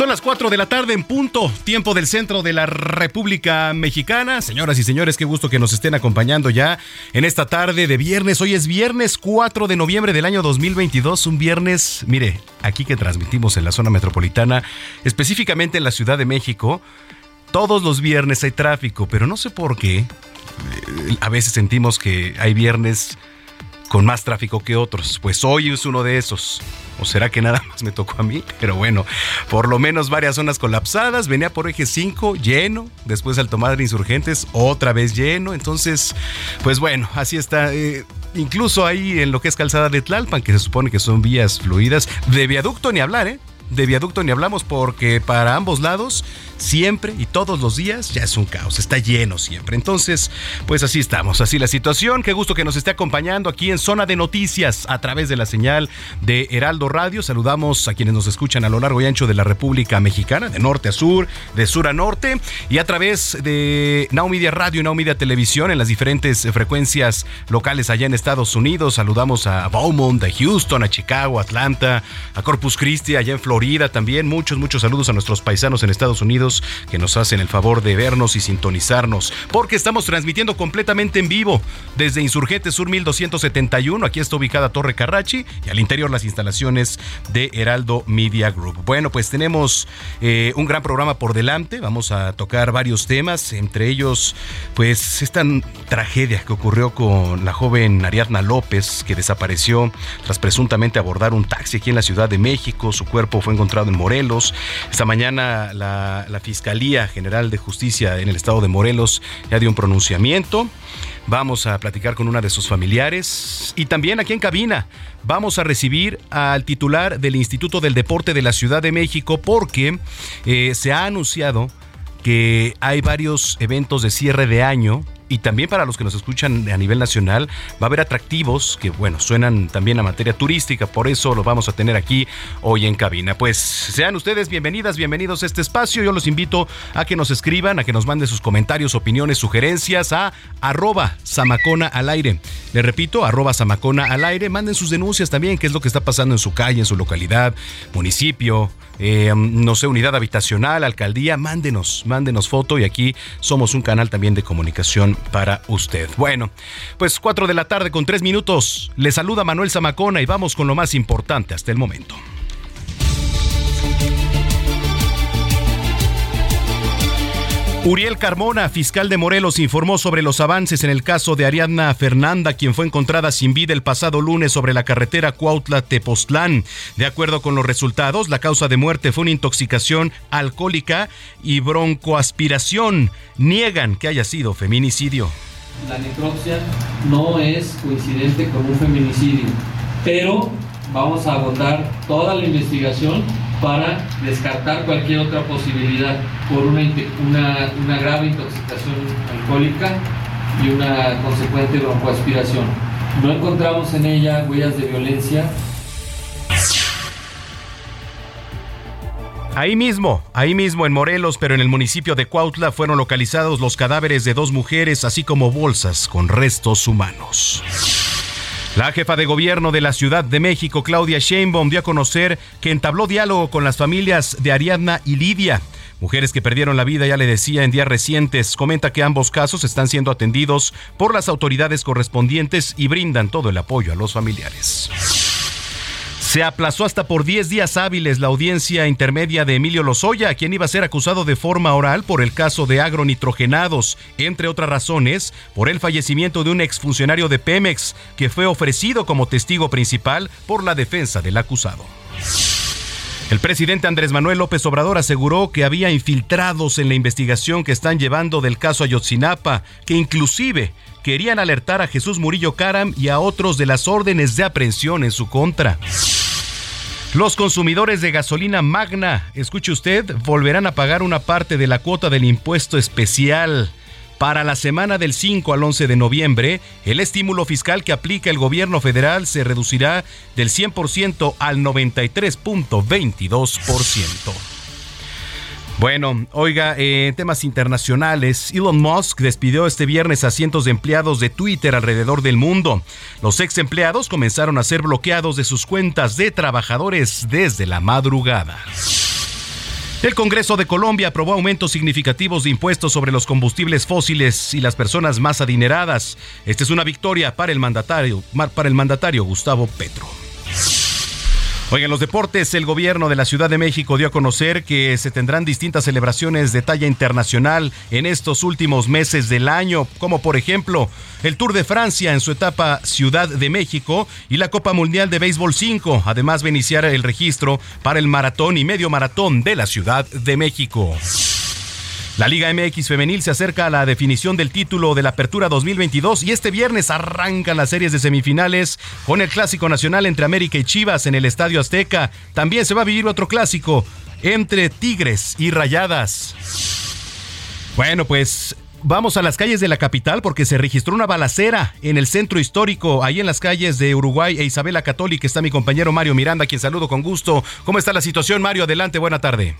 Son las 4 de la tarde en punto, tiempo del centro de la República Mexicana. Señoras y señores, qué gusto que nos estén acompañando ya en esta tarde de viernes. Hoy es viernes 4 de noviembre del año 2022, un viernes, mire, aquí que transmitimos en la zona metropolitana, específicamente en la Ciudad de México. Todos los viernes hay tráfico, pero no sé por qué. eh, A veces sentimos que hay viernes con más tráfico que otros. Pues hoy es uno de esos. ¿O será que nada más me tocó a mí? Pero bueno, por lo menos varias zonas colapsadas. Venía por eje 5 lleno. Después al tomar insurgentes otra vez lleno. Entonces, pues bueno, así está. Eh, incluso ahí en lo que es calzada de Tlalpan, que se supone que son vías fluidas. De viaducto ni hablar, ¿eh? De viaducto ni hablamos porque para ambos lados siempre y todos los días ya es un caos, está lleno siempre. Entonces, pues así estamos, así la situación. Qué gusto que nos esté acompañando aquí en Zona de Noticias a través de la señal de Heraldo Radio. Saludamos a quienes nos escuchan a lo largo y ancho de la República Mexicana, de norte a sur, de sur a norte, y a través de Now Radio y Now Media Televisión en las diferentes frecuencias locales allá en Estados Unidos. Saludamos a Beaumont, a Houston, a Chicago, Atlanta, a Corpus Christi, allá en Florida también. Muchos, muchos saludos a nuestros paisanos en Estados Unidos que nos hacen el favor de vernos y sintonizarnos, porque estamos transmitiendo completamente en vivo desde Insurgente Sur 1271. Aquí está ubicada Torre Carrachi y al interior las instalaciones de Heraldo Media Group. Bueno, pues tenemos eh, un gran programa por delante. Vamos a tocar varios temas, entre ellos, pues esta tragedia que ocurrió con la joven Ariadna López, que desapareció tras presuntamente abordar un taxi aquí en la Ciudad de México. Su cuerpo fue encontrado en Morelos. Esta mañana la, Fiscalía General de Justicia en el estado de Morelos ya dio un pronunciamiento. Vamos a platicar con una de sus familiares y también aquí en cabina vamos a recibir al titular del Instituto del Deporte de la Ciudad de México porque eh, se ha anunciado que hay varios eventos de cierre de año y también para los que nos escuchan a nivel nacional va a haber atractivos que bueno suenan también a materia turística por eso lo vamos a tener aquí hoy en cabina. Pues sean ustedes bienvenidas bienvenidos a este espacio. Yo los invito a que nos escriban a que nos manden sus comentarios opiniones sugerencias a arroba samacona al aire. Le repito arroba samacona al aire. Manden sus denuncias también qué es lo que está pasando en su calle en su localidad municipio eh, no sé, unidad habitacional, alcaldía, mándenos, mándenos foto y aquí somos un canal también de comunicación para usted. Bueno, pues 4 de la tarde con 3 minutos. Le saluda Manuel Zamacona y vamos con lo más importante hasta el momento. Uriel Carmona, fiscal de Morelos, informó sobre los avances en el caso de Ariadna Fernanda, quien fue encontrada sin vida el pasado lunes sobre la carretera Cuautla-Tepoztlán. De acuerdo con los resultados, la causa de muerte fue una intoxicación alcohólica y broncoaspiración. Niegan que haya sido feminicidio. La necropsia no es coincidente con un feminicidio, pero vamos a agotar toda la investigación para descartar cualquier otra posibilidad por una, una, una grave intoxicación alcohólica y una consecuente broncoaspiración. No encontramos en ella huellas de violencia. Ahí mismo, ahí mismo en Morelos, pero en el municipio de Cuautla fueron localizados los cadáveres de dos mujeres, así como bolsas con restos humanos. La jefa de gobierno de la Ciudad de México, Claudia Sheinbaum, dio a conocer que entabló diálogo con las familias de Ariadna y Lidia. Mujeres que perdieron la vida, ya le decía, en días recientes. Comenta que ambos casos están siendo atendidos por las autoridades correspondientes y brindan todo el apoyo a los familiares. Se aplazó hasta por 10 días hábiles la audiencia intermedia de Emilio Lozoya, quien iba a ser acusado de forma oral por el caso de agronitrogenados, entre otras razones, por el fallecimiento de un exfuncionario de Pemex que fue ofrecido como testigo principal por la defensa del acusado. El presidente Andrés Manuel López Obrador aseguró que había infiltrados en la investigación que están llevando del caso Ayotzinapa, que inclusive querían alertar a Jesús Murillo Caram y a otros de las órdenes de aprehensión en su contra. Los consumidores de gasolina magna, escuche usted, volverán a pagar una parte de la cuota del impuesto especial. Para la semana del 5 al 11 de noviembre, el estímulo fiscal que aplica el gobierno federal se reducirá del 100% al 93.22%. Bueno, oiga, en temas internacionales, Elon Musk despidió este viernes a cientos de empleados de Twitter alrededor del mundo. Los ex empleados comenzaron a ser bloqueados de sus cuentas de trabajadores desde la madrugada. El Congreso de Colombia aprobó aumentos significativos de impuestos sobre los combustibles fósiles y las personas más adineradas. Esta es una victoria para el mandatario, para el mandatario Gustavo Petro. Oigan, los deportes, el gobierno de la Ciudad de México dio a conocer que se tendrán distintas celebraciones de talla internacional en estos últimos meses del año, como por ejemplo el Tour de Francia en su etapa Ciudad de México y la Copa Mundial de Béisbol 5. Además va a iniciar el registro para el maratón y medio maratón de la Ciudad de México. La Liga MX Femenil se acerca a la definición del título de la Apertura 2022 y este viernes arrancan las series de semifinales con el Clásico Nacional entre América y Chivas en el Estadio Azteca. También se va a vivir otro clásico entre Tigres y Rayadas. Bueno, pues Vamos a las calles de la capital porque se registró una balacera en el centro histórico, ahí en las calles de Uruguay e Isabela Católica. Está mi compañero Mario Miranda, quien saludo con gusto. ¿Cómo está la situación, Mario? Adelante, buena tarde.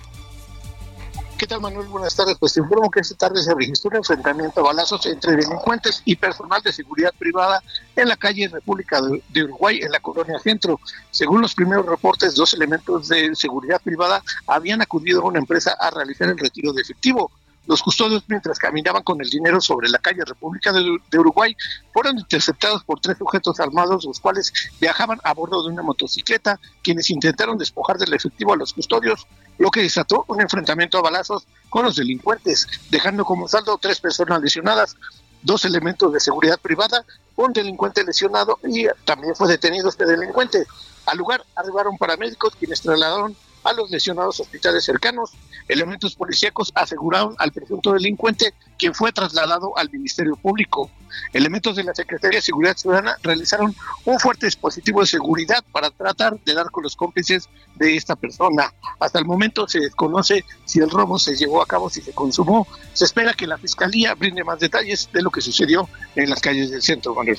¿Qué tal, Manuel? Buenas tardes. Pues te informo que esta tarde se registró un enfrentamiento a balazos entre delincuentes y personal de seguridad privada en la calle República de Uruguay, en la colonia Centro. Según los primeros reportes, dos elementos de seguridad privada habían acudido a una empresa a realizar el retiro de efectivo. Los custodios, mientras caminaban con el dinero sobre la calle República de, Uruguay, fueron interceptados por tres sujetos armados, los cuales viajaban a bordo de una motocicleta, quienes intentaron despojar del efectivo a los custodios, lo que desató un enfrentamiento a balazos con los delincuentes, dejando como saldo tres personas lesionadas, dos elementos de seguridad privada, un delincuente lesionado y también fue detenido este delincuente. Al lugar arribaron paramédicos quienes trasladaron a los lesionados hospitales cercanos. Elementos policíacos aseguraron al presunto delincuente quien fue trasladado al Ministerio Público. Elementos de la Secretaría de Seguridad Ciudadana realizaron un fuerte dispositivo de seguridad para tratar de dar con los cómplices de esta persona. Hasta el momento se desconoce si el robo se llevó a cabo, si se consumó. Se espera que la Fiscalía brinde más detalles de lo que sucedió en las calles del centro, Manuel.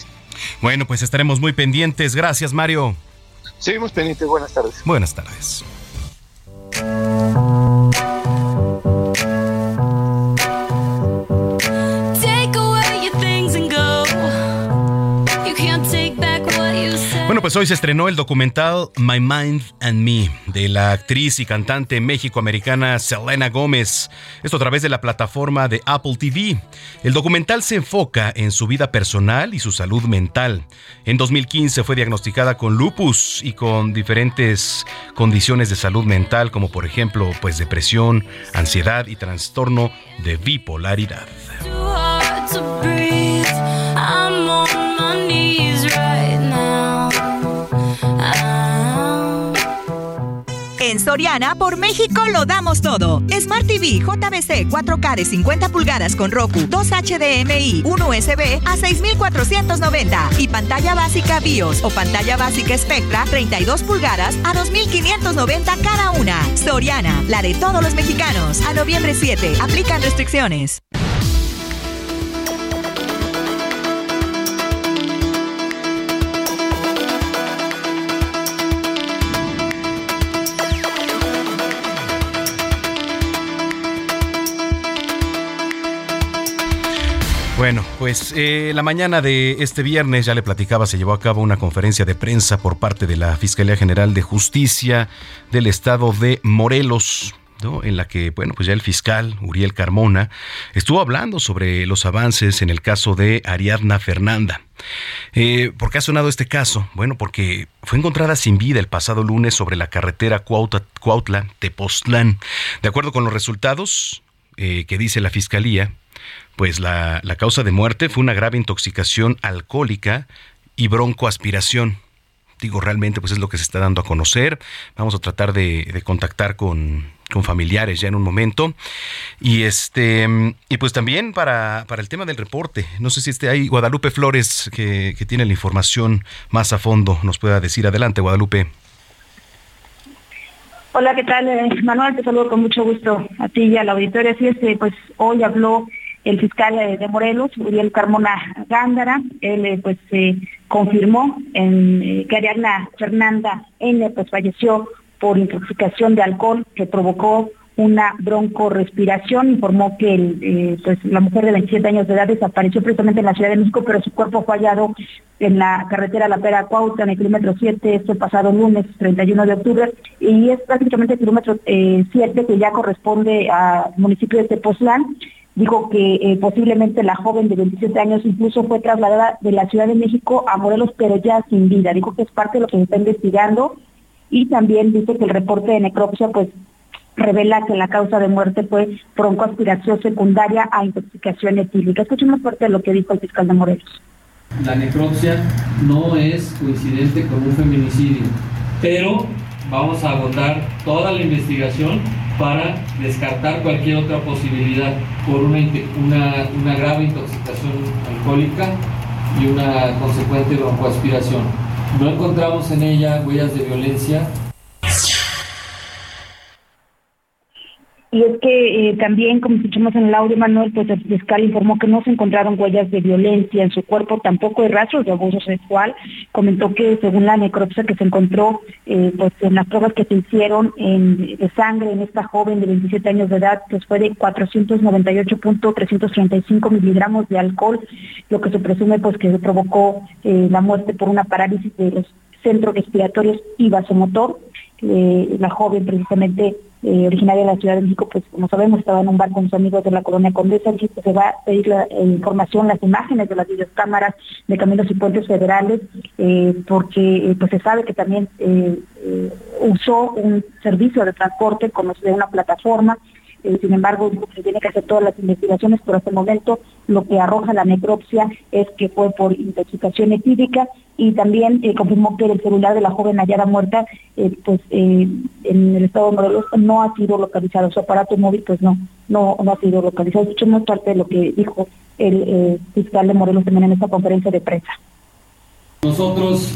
Bueno, pues estaremos muy pendientes. Gracias, Mario. Seguimos pendientes. Buenas tardes. Buenas tardes. Pues hoy se estrenó el documental My Mind and Me de la actriz y cantante méxico-americana Selena Gómez. Esto a través de la plataforma de Apple TV. El documental se enfoca en su vida personal y su salud mental. En 2015 fue diagnosticada con lupus y con diferentes condiciones de salud mental como por ejemplo pues depresión, ansiedad y trastorno de bipolaridad. Soriana, por México lo damos todo. Smart TV JBC 4K de 50 pulgadas con Roku, 2 HDMI, 1 USB a 6,490. Y pantalla básica BIOS o pantalla básica Spectra 32 pulgadas a 2,590 cada una. Soriana, la de todos los mexicanos. A noviembre 7, aplican restricciones. Bueno, pues eh, la mañana de este viernes, ya le platicaba, se llevó a cabo una conferencia de prensa por parte de la Fiscalía General de Justicia del Estado de Morelos en la que, bueno, pues ya el fiscal Uriel Carmona estuvo hablando sobre los avances en el caso de Ariadna Fernanda. Eh, ¿Por qué ha sonado este caso? Bueno, porque fue encontrada sin vida el pasado lunes sobre la carretera Cuautla-Tepoztlán. De acuerdo con los resultados eh, que dice la fiscalía, pues la, la causa de muerte fue una grave intoxicación alcohólica y broncoaspiración digo, realmente pues es lo que se está dando a conocer. Vamos a tratar de, contactar con, familiares ya en un momento. Y este y pues también para, para el tema del reporte, no sé si este hay Guadalupe Flores que, que tiene la información más a fondo, nos pueda decir. Adelante, Guadalupe. Hola, ¿qué tal? Eh, Manuel, te saludo con mucho gusto a ti y a la auditoría. Así es, pues hoy habló el fiscal eh, de Morelos, Uriel Carmona Gándara, él eh, pues eh, confirmó en, que Ariadna Fernanda N pues falleció por intoxicación de alcohol que provocó una broncorespiración, informó que pues, la mujer de 27 años de edad desapareció precisamente en la Ciudad de México, pero su cuerpo fue hallado en la carretera La Pera Cuauta, en el kilómetro 7, este pasado lunes 31 de octubre, y es prácticamente el kilómetro 7 que ya corresponde al municipio de Tepoztlán, dijo que eh, posiblemente la joven de 27 años incluso fue trasladada de la Ciudad de México a Morelos, pero ya sin vida. Dijo que es parte de lo que se está investigando y también dice que el reporte de necropsia pues revela que la causa de muerte fue broncoaspiración secundaria a intoxicación etílica. Escuchemos parte de lo que dijo el fiscal de Morelos. La necropsia no es coincidente con un feminicidio, pero vamos a agotar toda la investigación para descartar cualquier otra posibilidad por una, una, grave intoxicación alcohólica y una consecuente broncoaspiración. No encontramos en ella huellas de violencia Y es que eh, también, como escuchamos en el audio, Manuel, pues el fiscal informó que no se encontraron huellas de violencia en su cuerpo, tampoco de rastros de abuso sexual. Comentó que según la necropsia que se encontró, eh, pues en las pruebas que se hicieron en, de sangre en esta joven de 27 años de edad, pues fue de 498.335 miligramos de alcohol, lo que se presume pues que provocó eh, la muerte por una parálisis de los centros respiratorios y vasomotor. La joven precisamente eh, originaria de la Ciudad de México, pues como sabemos estaba en un bar con sus amigos de la colonia Condesa, que se va a pedir la eh, información, las imágenes de las videocámaras de caminos y puentes federales, eh, porque pues se sabe que también usó un servicio de transporte como de una plataforma, eh, sin embargo, se tiene que hacer todas las investigaciones, pero hasta el momento lo que arroja la necropsia es que fue por intoxicación etílica y también eh, confirmó que el celular de la joven hallada muerta, eh, pues en el estado de Morelos no ha sido localizado, su aparato móvil pues no, no, no ha sido localizado. Escuchemos parte de lo que dijo el fiscal de Morelos también en esta conferencia de prensa. Nosotros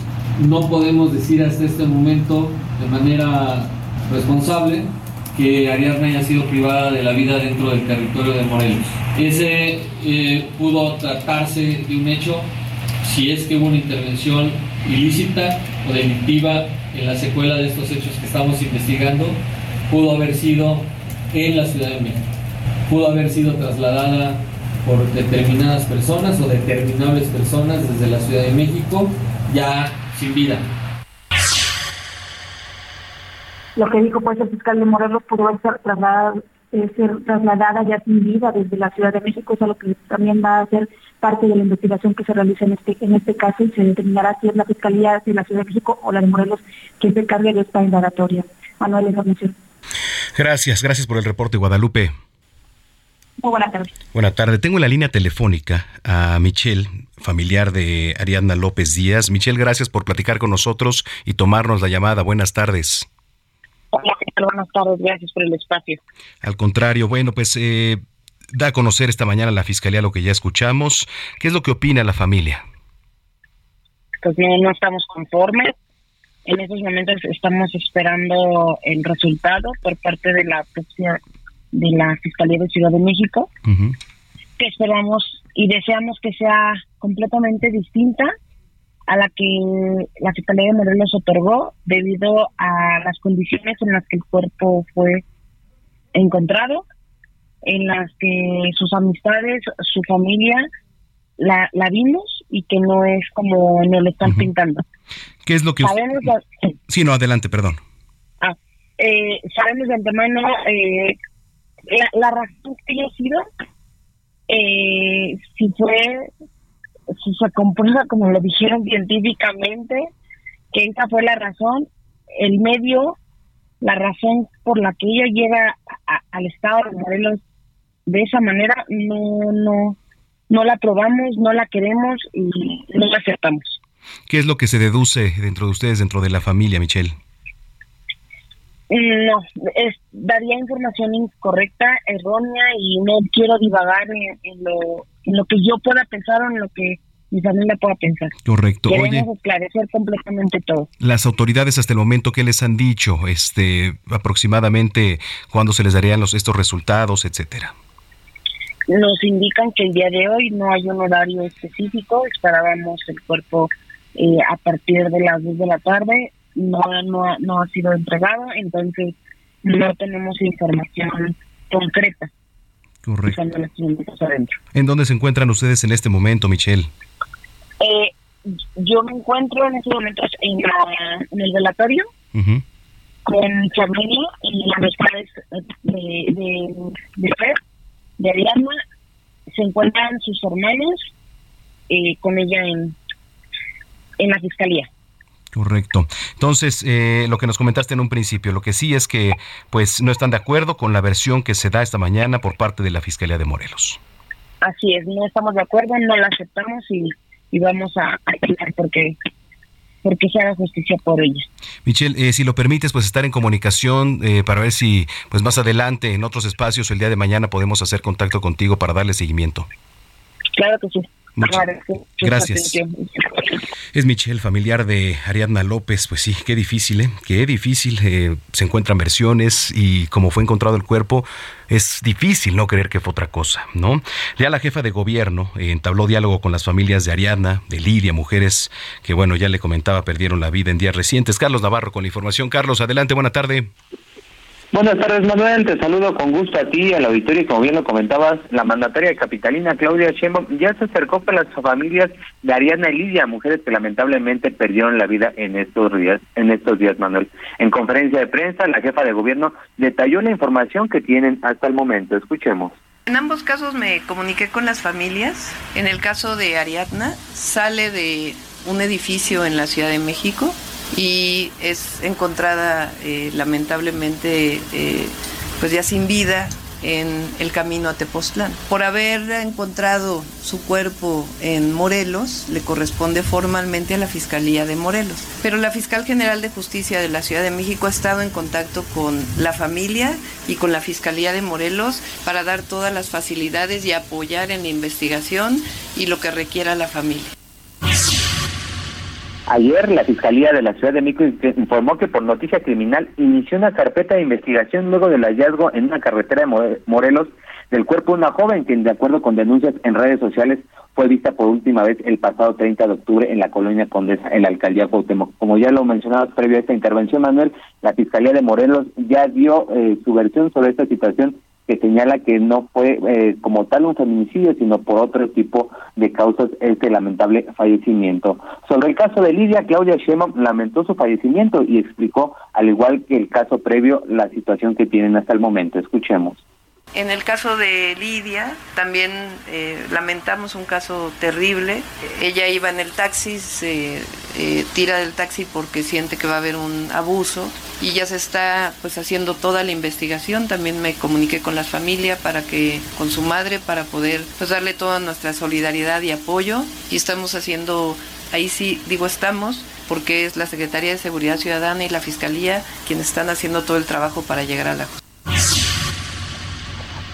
no podemos decir hasta este momento de manera responsable que Ariadna haya sido privada de la vida dentro del territorio de Morelos. Ese eh, pudo tratarse de un hecho si es que hubo una intervención ilícita o delictiva en la secuela de estos hechos que estamos investigando, pudo haber sido en la Ciudad de México, pudo haber sido trasladada por determinadas personas o determinables personas desde la Ciudad de México ya sin vida. Lo que dijo pues el fiscal de Morelos pudo ser trasladada, eh, ser trasladada ya sin vida desde la Ciudad de México, eso es lo que también va a ser parte de la investigación que se realiza en este en este caso y se determinará si es la Fiscalía de la Ciudad de México o la de Morelos quien se encargue de esta indagatoria. Manuel, información. Gracias, gracias por el reporte, Guadalupe. Muy buena tarde. Buena tarde. Tengo en la línea telefónica a Michelle, familiar de Ariadna López Díaz. Michelle, gracias por platicar con nosotros y tomarnos la llamada. Buenas tardes. Hola, buenas tardes, gracias por el espacio. Al contrario, bueno, pues eh, da a conocer esta mañana la Fiscalía lo que ya escuchamos. ¿Qué es lo que opina la familia? Pues no, no estamos conformes. En estos momentos estamos esperando el resultado por parte de la de la Fiscalía de Ciudad de México, que esperamos y deseamos que sea completamente distinta a la que la Fiscalía de Morelos otorgó debido a las condiciones en las que el cuerpo fue encontrado, en las que sus amistades, su familia la, la vimos y que no es como nos lo están pintando. ¿Qué es lo que Sabemos Sí, no, adelante, perdón. Ah, eh, sabemos de antemano eh, la, razón que haya sido, eh, si fue, se comprueba como lo dijeron científicamente, que esa fue la razón, el medio, la razón por la que ella llega al estado de Morelos de esa manera, no, no, no la aprobamos, no la queremos y no la aceptamos. ¿Qué es lo que se deduce dentro de ustedes, dentro de la familia, Michelle? No, es, daría información incorrecta, errónea y no quiero divagar en, lo, en lo que yo pueda pensar o en lo que mi familia pueda pensar. Correcto. Queremos esclarecer completamente todo. Las autoridades hasta el momento, ¿qué les han dicho? Este, aproximadamente, ¿cuándo se les darían los, estos resultados, etcétera? Nos indican que el día de hoy no hay un horario específico, esperábamos el cuerpo eh, a partir de las 2 de la tarde, no, no, no ha sido entregado, entonces no tenemos información concreta. Correcto. ¿En dónde se encuentran ustedes en este momento, Michelle? Eh, yo me encuentro en estos momentos en, en el velatorio con familia y amistades de, de, de de Ariadna. Se encuentran sus hermanos eh, con ella en, en la fiscalía. Correcto. Entonces, eh, lo que nos comentaste en un principio, lo que sí es que pues no están de acuerdo con la versión que se da esta mañana por parte de la Fiscalía de Morelos. Así es, no estamos de acuerdo, no la aceptamos y, vamos a, a porque porque se haga justicia por ella. Michelle, eh, si lo permites, pues estar en comunicación eh, para ver si pues más adelante en otros espacios el día de mañana podemos hacer contacto contigo para darle seguimiento. Claro que sí. Gracias. Es Michelle, familiar de Ariadna López. Pues sí, qué difícil, ¿eh? Qué difícil. Eh, se encuentran versiones y como fue encontrado el cuerpo, es difícil no creer que fue otra cosa, ¿no? Ya la jefa de gobierno eh, entabló diálogo con las familias de Ariadna, de Lidia, mujeres que, bueno, ya le comentaba, perdieron la vida en días recientes. Carlos Navarro con la información. Carlos, adelante, buena tarde. Buenas tardes, Manuel. Te saludo con gusto a ti, al auditorio, y como bien lo comentabas, la mandataria capitalina Claudia Sheinbaum ya se acercó con las familias de Ariana y Lidia, mujeres que lamentablemente perdieron la vida en estos días, en estos días, Manuel. En conferencia de prensa, la jefa de gobierno detalló la información que tienen hasta el momento. Escuchemos. En ambos casos me comuniqué con las familias. En el caso de Ariadna, sale de un edificio en la Ciudad de México y es encontrada eh, lamentablemente eh, pues ya sin vida en el camino a Tepoztlán. Por haber encontrado su cuerpo en Morelos, le corresponde formalmente a la Fiscalía de Morelos. Pero la Fiscal General de Justicia de la Ciudad de México ha estado en contacto con la familia y con la Fiscalía de Morelos para dar todas las facilidades y apoyar en la investigación y lo que requiera la familia. Ayer la Fiscalía de la Ciudad de México informó que por noticia criminal inició una carpeta de investigación luego del hallazgo en una carretera de Morelos del cuerpo de una joven quien de acuerdo con denuncias en redes sociales fue vista por última vez el pasado 30 de octubre en la colonia Condesa, en la alcaldía Cuauhtémoc. Como ya lo mencionabas previo a esta intervención, Manuel, la Fiscalía de Morelos ya dio eh, su versión sobre esta situación que señala que no fue eh, como tal un feminicidio, sino por otro tipo de causas este lamentable fallecimiento. Sobre el caso de Lidia, Claudia Sheinbaum lamentó su fallecimiento y explicó, al igual que el caso previo, la situación que tienen hasta el momento. Escuchemos. En el caso de Lidia, también eh, lamentamos un caso terrible. Ella iba en el taxi, se eh, tira del taxi porque siente que va a haber un abuso y ya se está pues haciendo toda la investigación. También me comuniqué con la familia para que, con su madre, para poder pues darle toda nuestra solidaridad y apoyo. Y estamos haciendo, ahí sí digo estamos, porque es la Secretaría de Seguridad Ciudadana y la Fiscalía quienes están haciendo todo el trabajo para llegar a la justicia.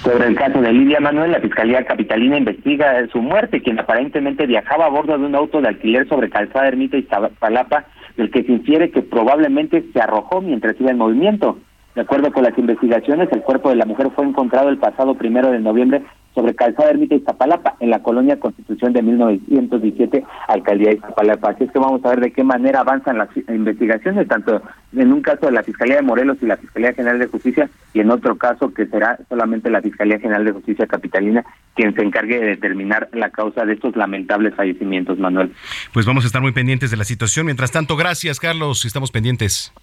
Sobre el caso de Lidia Manuel, la Fiscalía Capitalina investiga su muerte, quien aparentemente viajaba a bordo de un auto de alquiler sobre Calzada Ermita y Palapa, del que se infiere que probablemente se arrojó mientras iba en movimiento. De acuerdo con las investigaciones, el cuerpo de la mujer fue encontrado el pasado primero de noviembre sobre Calzada Ermita Iztapalapa, en la colonia Constitución de 1917, Alcaldía de Iztapalapa. Así es que vamos a ver de qué manera avanzan las investigaciones, tanto en un caso de la Fiscalía de Morelos y la Fiscalía General de Justicia, y en otro caso que será solamente la Fiscalía General de Justicia Capitalina quien se encargue de determinar la causa de estos lamentables fallecimientos, Manuel. Pues vamos a estar muy pendientes de la situación. Mientras tanto, gracias, Carlos. Estamos pendientes.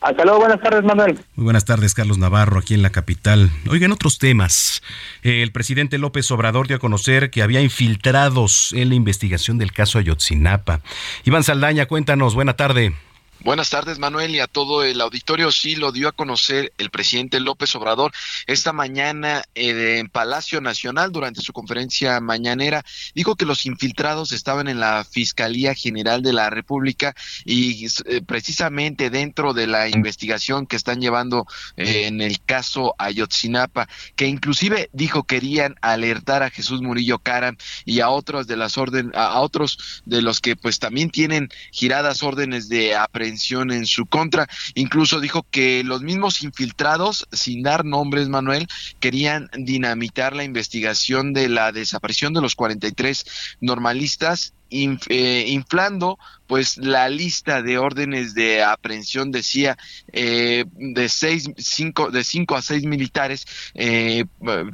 Hasta luego, buenas tardes, Manuel. Muy buenas tardes, Carlos Navarro, aquí en la capital. Oigan, otros temas. El presidente López Obrador dio a conocer que había infiltrados en la investigación del caso Ayotzinapa. Iván Saldaña, cuéntanos, buena tarde. Buenas tardes, Manuel, y a todo el auditorio. Sí, lo dio a conocer el presidente López Obrador esta mañana eh, en Palacio Nacional durante su conferencia mañanera. Dijo que los infiltrados estaban en la Fiscalía General de la República y eh, precisamente dentro de la investigación que están llevando eh, en el caso Ayotzinapa, que inclusive dijo querían alertar a Jesús Murillo Caram y a otros de las órdenes, a otros de los que pues también tienen giradas órdenes de aprehensión en su contra. Incluso dijo que los mismos infiltrados, sin dar nombres, Manuel, querían dinamitar la investigación de la desaparición de los 43 normalistas eh, inflando pues la lista de órdenes de aprehensión decía eh, de seis cinco de cinco a seis militares eh,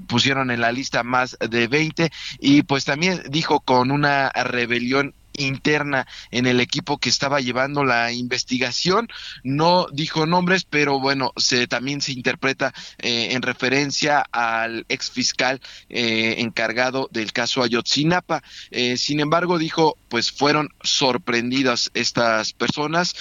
pusieron en la lista más de 20 y pues también dijo con una rebelión interna en el equipo que estaba llevando la investigación. No dijo nombres, pero bueno, se también se interpreta eh, en referencia al ex fiscal eh, encargado del caso Ayotzinapa. Eh, sin embargo, dijo, pues fueron sorprendidas estas personas.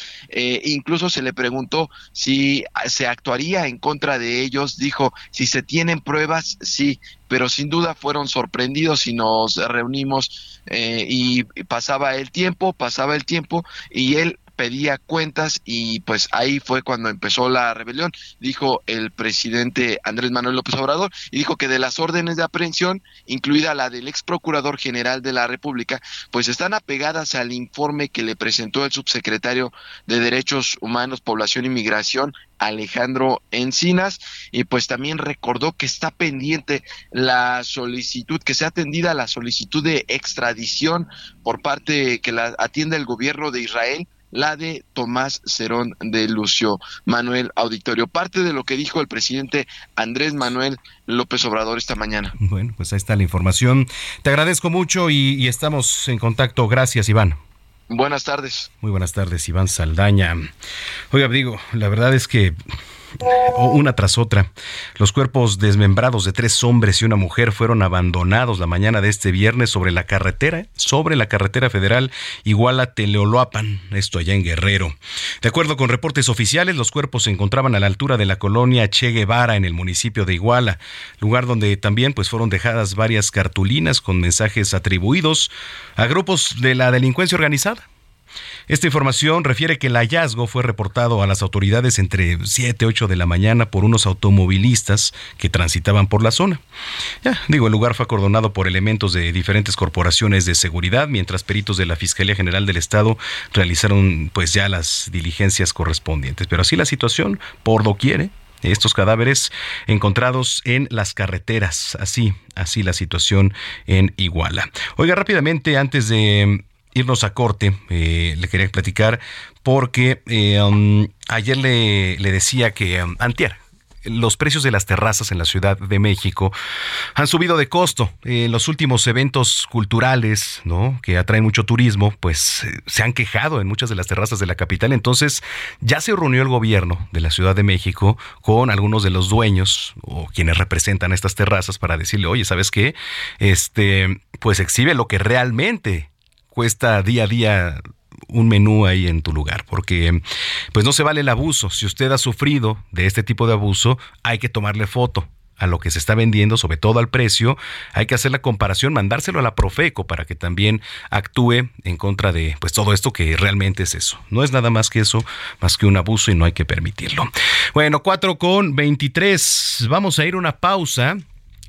incluso se le preguntó si se actuaría en contra de ellos. Dijo, si se tienen pruebas, sí, pero sin duda fueron sorprendidos y nos reunimos eh, y pasaba el tiempo, pasaba el tiempo y él pedía cuentas y pues ahí fue cuando empezó la rebelión, dijo el presidente Andrés Manuel López Obrador, y dijo que de las órdenes de aprehensión, incluida la del ex procurador general de la República, pues están apegadas al informe que le presentó el subsecretario de Derechos Humanos, Población y Migración, Alejandro Encinas, y pues también recordó que está pendiente la solicitud, que se atendida la solicitud de extradición por parte que la atiende el gobierno de Israel la de Tomás Cerón de Lucio Manuel Auditorio. Parte de lo que dijo el presidente Andrés Manuel López Obrador esta mañana. Bueno, pues ahí está la información. Te agradezco mucho y, y estamos en contacto. Gracias, Iván. Buenas tardes. Muy buenas tardes, Iván Saldaña. Oiga, digo, la verdad es que una tras otra. Los cuerpos desmembrados de tres hombres y una mujer fueron abandonados la mañana de este viernes sobre la carretera, sobre la carretera federal Iguala-Teleoloapan, esto allá en Guerrero. De acuerdo con reportes oficiales, los cuerpos se encontraban a la altura de la colonia Che Guevara en el municipio de Iguala, lugar donde también pues fueron dejadas varias cartulinas con mensajes atribuidos a grupos de la delincuencia organizada. Esta información refiere que el hallazgo fue reportado a las autoridades entre 7 y 8 de la mañana por unos automovilistas que transitaban por la zona. Ya, digo, el lugar fue acordonado por elementos de diferentes corporaciones de seguridad, mientras peritos de la Fiscalía General del Estado realizaron pues ya las diligencias correspondientes. Pero así la situación, por lo quiere, estos cadáveres encontrados en las carreteras. Así, así la situación en Iguala. Oiga, rápidamente, antes de irnos a corte, eh, le quería platicar porque eh, um, ayer le, le, decía que um, antier, los precios de las terrazas en la Ciudad de México han subido de costo. En los últimos eventos culturales, ¿no? que atraen mucho turismo, pues eh, se han quejado en muchas de las terrazas de la capital. Entonces, ya se reunió el gobierno de la Ciudad de México con algunos de los dueños o quienes representan estas terrazas para decirle, oye, ¿sabes qué? Este, pues exhibe lo que realmente cuesta día a día un menú ahí en tu lugar, porque pues no se vale el abuso. Si usted ha sufrido de este tipo de abuso, hay que tomarle foto a lo que se está vendiendo, sobre todo al precio, hay que hacer la comparación, mandárselo a la Profeco para que también actúe en contra de pues todo esto que realmente es eso. No es nada más que eso, más que un abuso y no hay que permitirlo. Bueno, 4 con 23. Vamos a ir a una pausa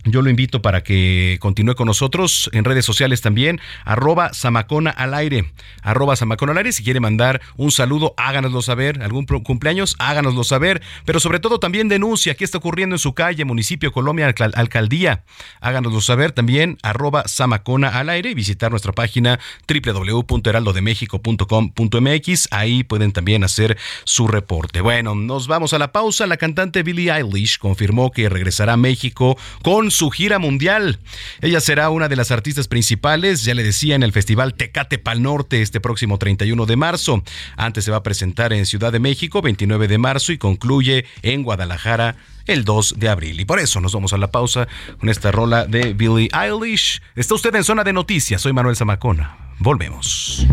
yo lo invito para que continúe con nosotros en redes sociales también, arroba Samacona al aire, arroba Samacona al aire. Si quiere mandar un saludo, háganoslo saber, algún cumpleaños, háganoslo saber, pero sobre todo también denuncia qué está ocurriendo en su calle, municipio, Colombia, alcaldía. Háganoslo saber también, arroba Samacona al aire y visitar nuestra página www.heraldodemexico.com.mx. Ahí pueden también hacer su reporte. Bueno, nos vamos a la pausa. La cantante Billie Eilish confirmó que regresará a México con su gira mundial. Ella será una de las artistas principales, ya le decía, en el Festival Tecate Pal Norte este próximo 31 de marzo. Antes se va a presentar en Ciudad de México 29 de marzo y concluye en Guadalajara el 2 de abril. Y por eso nos vamos a la pausa con esta rola de Billie Eilish. Está usted en zona de noticias. Soy Manuel Zamacona. Volvemos.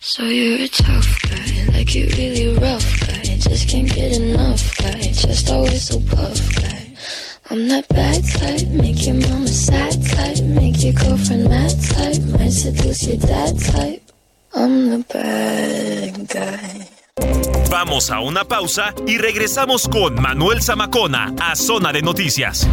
So you're a tough guy, like you really rough guy. Just can't get enough guy, just always so puff guy. I'm that bad type, make your mama sad type, make your girlfriend mad type, might seduce your dad type. I'm the bad guy. Vamos a una pausa y regresamos con Manuel Zamacona a Zona de Noticias.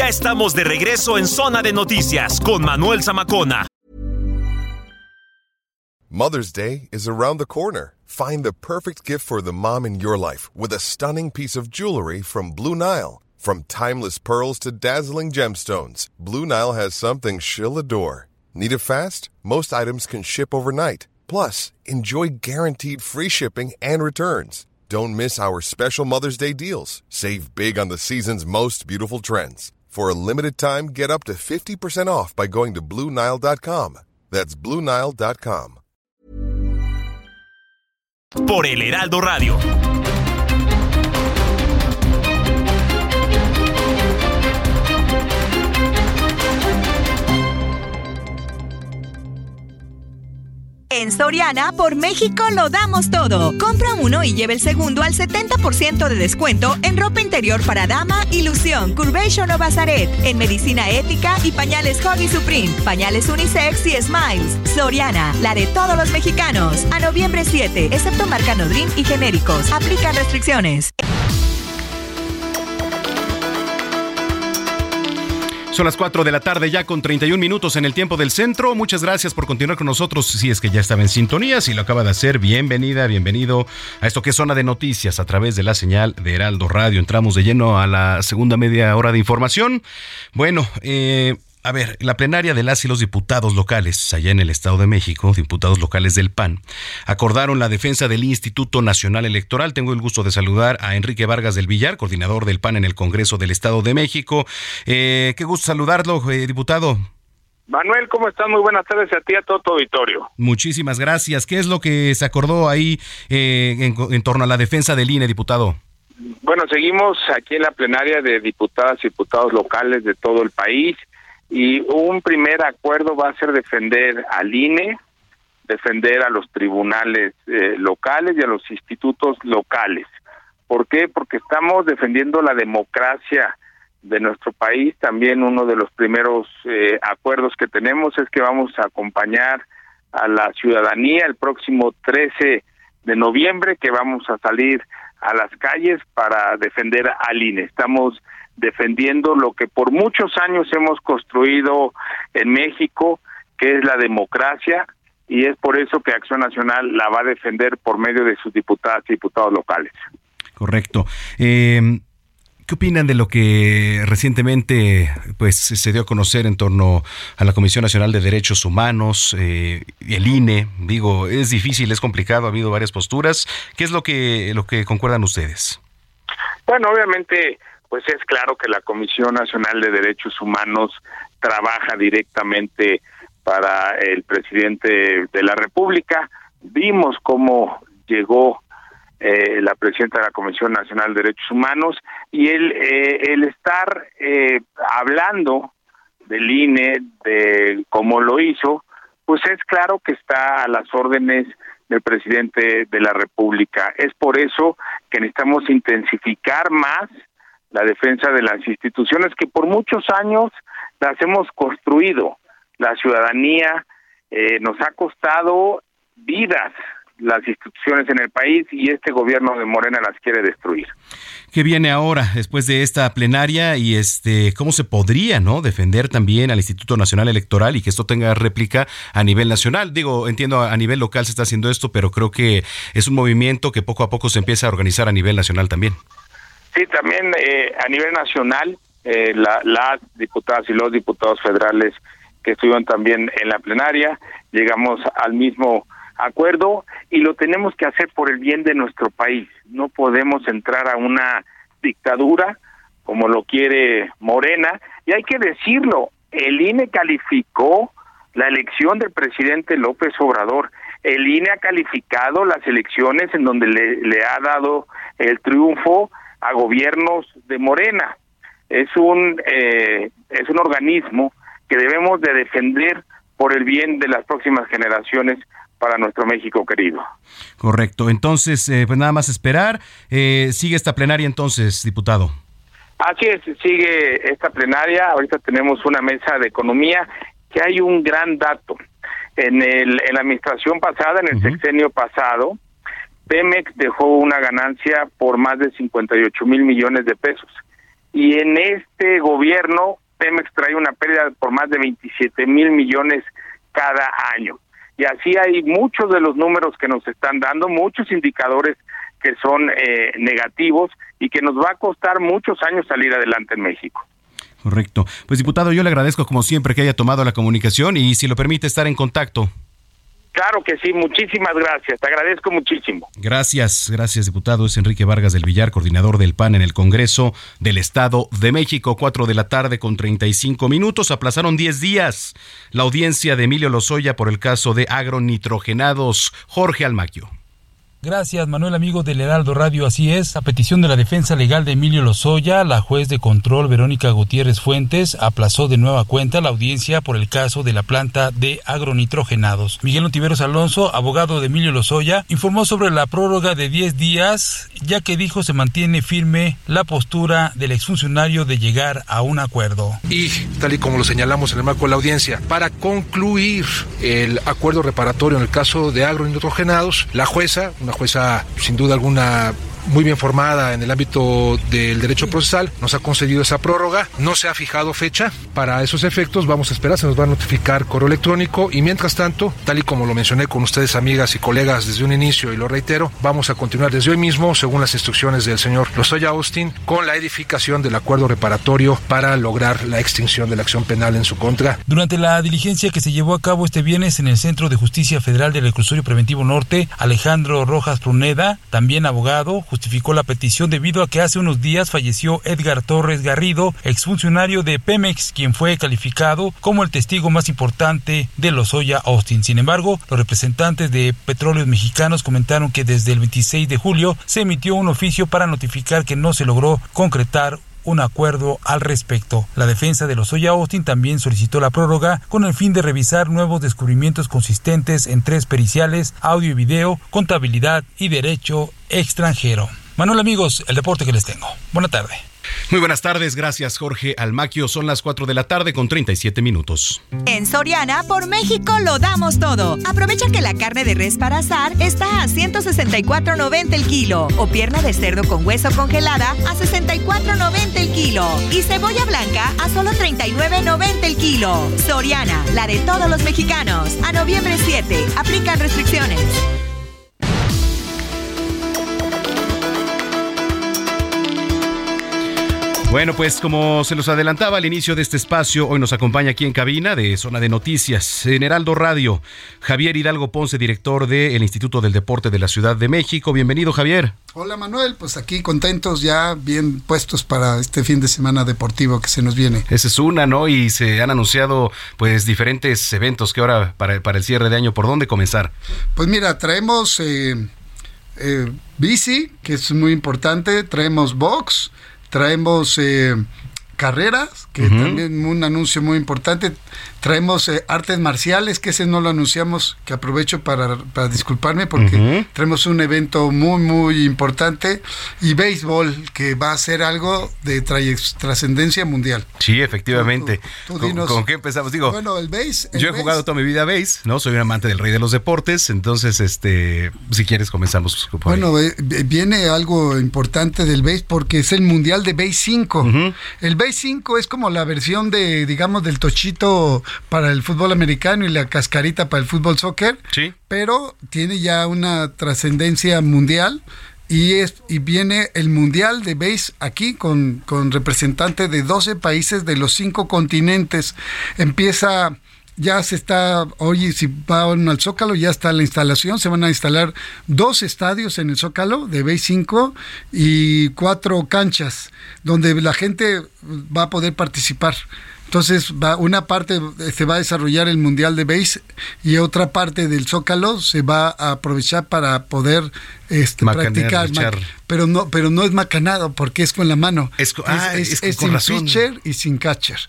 Ya estamos de regreso en Zona de Noticias con Manuel Zamacona. Mother's Day is around the corner. Find the perfect gift for the mom in your life with a stunning piece of jewelry from Blue Nile. From timeless pearls to dazzling gemstones, Blue Nile has something she'll adore. Need it fast? Most items can ship overnight. Plus, enjoy guaranteed free shipping and returns. Don't miss our special Mother's Day deals. Save big on the season's most beautiful trends. For a limited time, get up to 50% off by going to BlueNile.com. That's BlueNile.com. Por el Heraldo Radio. En Soriana, por México lo damos todo. Compra uno y lleve el segundo al 70% de descuento en ropa interior para dama, ilusión, curvation o bazaret, en medicina ética y pañales Hoggy Supreme, pañales unisex y smiles. Soriana, la de todos los mexicanos. A noviembre 7, excepto marca Nodrin y genéricos. Aplican restricciones. Son las 4 de la tarde ya con 31 minutos en el tiempo del centro. Muchas gracias por continuar con nosotros. Si es que ya estaba en sintonía, si lo acaba de hacer, bienvenida, bienvenido a esto que es zona de noticias a través de la señal de Heraldo Radio. Entramos de lleno a la segunda media hora de información. Bueno, eh, a ver, la plenaria de las y los diputados locales allá en el Estado de México, diputados locales del PAN, acordaron la defensa del Instituto Nacional Electoral. Tengo el gusto de saludar a Enrique Vargas del Villar, coordinador del PAN en el Congreso del Estado de México. Eh, qué gusto saludarlo, eh, diputado. Manuel, ¿cómo estás? Muy buenas tardes a ti y a todo tu auditorio. Muchísimas gracias. ¿Qué es lo que se acordó ahí eh, en, en torno a la defensa del INE, diputado? Bueno, seguimos aquí en la plenaria de diputadas y diputados locales de todo el país y un primer acuerdo va a ser defender al INE, defender a los tribunales eh, locales y a los institutos locales. ¿Por qué? Porque estamos defendiendo la democracia de nuestro país. También uno de los primeros eh, acuerdos que tenemos es que vamos a acompañar a la ciudadanía el próximo 13 de noviembre, que vamos a salir a las calles para defender al INE. Estamos defendiendo lo que por muchos años hemos construido en México, que es la democracia, y es por eso que Acción Nacional la va a defender por medio de sus diputadas y diputados locales. Correcto. Eh, ¿Qué opinan de lo que recientemente pues, se dio a conocer en torno a la Comisión Nacional de Derechos Humanos, eh, el INE? Digo, es difícil, es complicado, ha habido varias posturas. ¿Qué es lo que, lo que concuerdan ustedes? Bueno, obviamente pues es claro que la Comisión Nacional de Derechos Humanos trabaja directamente para el presidente de la República. Vimos cómo llegó eh, la presidenta de la Comisión Nacional de Derechos Humanos y el, eh, estar eh, hablando del INE, de cómo lo hizo, pues es claro que está a las órdenes del presidente de la República. Es por eso que necesitamos intensificar más la defensa de las instituciones que por muchos años las hemos construido. La ciudadanía eh, nos ha costado vidas las instituciones en el país y este gobierno de Morena las quiere destruir. ¿Qué viene ahora después de esta plenaria y este cómo se podría, ¿no? defender también al Instituto Nacional Electoral y que esto tenga réplica a nivel nacional? Digo, entiendo a nivel local se está haciendo esto, pero creo que es un movimiento que poco a poco se empieza a organizar a nivel nacional también. Sí, también eh, a nivel nacional eh, las diputadas y los diputados federales que estuvieron también en la plenaria, llegamos al mismo acuerdo y lo tenemos que hacer por el bien de nuestro país. No podemos entrar a una dictadura como lo quiere Morena y hay que decirlo, el INE calificó la elección del presidente López Obrador. El INE ha calificado las elecciones en donde le, ha dado el triunfo a gobiernos de Morena. Es un eh, es un organismo que debemos de defender por el bien de las próximas generaciones para nuestro México querido. Correcto. Entonces, eh, pues nada más esperar. Eh, sigue esta plenaria entonces, diputado. Así es, sigue esta plenaria. Ahorita tenemos una mesa de economía que hay un gran dato. En, el, en la administración pasada, en el sexenio pasado, Pemex dejó una ganancia por más de 58 mil millones de pesos. Y en este gobierno, Pemex trae una pérdida por más de 27 mil millones cada año. Y así hay muchos de los números que nos están dando, muchos indicadores que son eh, negativos y que nos va a costar muchos años salir adelante en México. Correcto. Pues diputado, yo le agradezco como siempre que haya tomado la comunicación y si lo permite estar en contacto. Claro que sí, muchísimas gracias, te agradezco muchísimo. Gracias, gracias diputado. Es Enrique Vargas del Villar, coordinador del PAN en el Congreso del Estado de México, Cuatro de la tarde con 35 minutos. Aplazaron 10 días la audiencia de Emilio Lozoya por el caso de agronitrogenados. Jorge Almaquio. Gracias, Manuel, amigo del Heraldo Radio. Así es, a petición de la defensa legal de Emilio Lozoya, la juez de control Verónica Gutiérrez Fuentes aplazó de nueva cuenta la audiencia por el caso de la planta de agronitrogenados. Miguel Ontiveros Alonso, abogado de Emilio Lozoya, informó sobre la prórroga de 10 días, ya que dijo se mantiene firme la postura del exfuncionario de llegar a un acuerdo. Y, tal y como lo señalamos en el marco de la audiencia, para concluir el acuerdo reparatorio en el caso de agronitrogenados, la jueza, una jueza sin duda alguna muy bien formada en el ámbito del derecho procesal, nos ha concedido esa prórroga, no se ha fijado fecha, para esos efectos vamos a esperar, se nos va a notificar correo electrónico y mientras tanto, tal y como lo mencioné con ustedes amigas y colegas desde un inicio y lo reitero, vamos a continuar desde hoy mismo, según las instrucciones del señor Lozoya Austin, con la edificación del acuerdo reparatorio para lograr la extinción de la acción penal en su contra. Durante la diligencia que se llevó a cabo este viernes en el Centro de Justicia Federal del Reclusorio Preventivo Norte, Alejandro Rojas Pruneda, también abogado, justificó la petición debido a que hace unos días falleció Edgar Torres Garrido, exfuncionario de Pemex, quien fue calificado como el testigo más importante de Lozoya Austin. Sin embargo, los representantes de Petróleos Mexicanos comentaron que desde el 26 de julio se emitió un oficio para notificar que no se logró concretar un acuerdo al respecto. La defensa de Lozoya Austin también solicitó la prórroga con el fin de revisar nuevos descubrimientos consistentes en tres periciales, audio y video, contabilidad y derecho extranjero. Manuel amigos, el deporte que les tengo. Buena tarde. Muy buenas tardes, gracias Jorge Almaquio. Son las 4 de la tarde con 37 minutos. En Soriana, por México lo damos todo. Aprovecha que la carne de res para asar está a 164.90 el kilo o pierna de cerdo con hueso congelada a 64.90 el kilo y cebolla blanca a solo 39.90 el kilo. Soriana, la de todos los mexicanos. A noviembre 7, aplican restricciones. Bueno, pues como se los adelantaba al inicio de este espacio, hoy nos acompaña aquí en cabina de Zona de Noticias, en Heraldo Radio, Javier Hidalgo Ponce, director del Instituto del Deporte de la Ciudad de México. Bienvenido, Javier. Hola, Manuel. Pues aquí contentos, ya bien puestos para este fin de semana deportivo que se nos viene. Esa es una, ¿no? Y se han anunciado pues diferentes eventos que ahora para, para el cierre de año, ¿por dónde comenzar? Pues mira, traemos eh, eh, bici, que es muy importante, traemos box, traemos eh, carreras, que también un anuncio muy importante. Traemos eh, artes marciales, que ese no lo anunciamos, que aprovecho para, para disculparme porque traemos un evento muy, muy importante. Y béisbol, que va a ser algo de trascendencia mundial. Sí, efectivamente. ¿Con, qué empezamos? Digo, bueno, el béis. yo he jugado toda mi vida béis, ¿no? Soy un amante del rey de los deportes, entonces, este, si quieres comenzamos. bueno, eh, viene algo importante del béis porque es el mundial de béis 5. El béis 5 es como la versión de, digamos, del tochito para el fútbol americano y la cascarita para el fútbol soccer. Sí. Pero tiene ya una trascendencia mundial y, es, y viene el Mundial de Base aquí con, con representantes de 12 países de los cinco continentes. Empieza ya se está, oye, si van al Zócalo, ya está la instalación, se van a instalar dos estadios en el Zócalo de Base 5 y cuatro canchas donde la gente va a poder participar. Entonces, va, una parte se va a desarrollar el Mundial de Base y otra parte del Zócalo se va a aprovechar para poder este, practicar. pero no, pero no es macanado porque es con la mano. Es, ah, sin pitcher y sin catcher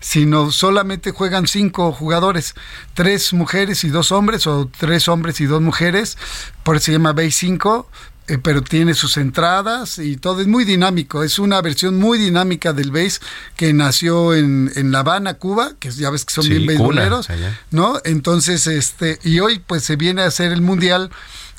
sino solamente juegan cinco jugadores, tres mujeres y dos hombres, o tres hombres y dos mujeres, por eso se llama Base 5, eh, pero tiene sus entradas y todo es muy dinámico. Es una versión muy dinámica del base que nació en, en La Habana, Cuba, que ya ves que son bien beisboleros, ¿no? Entonces, este, y hoy pues se viene a hacer el mundial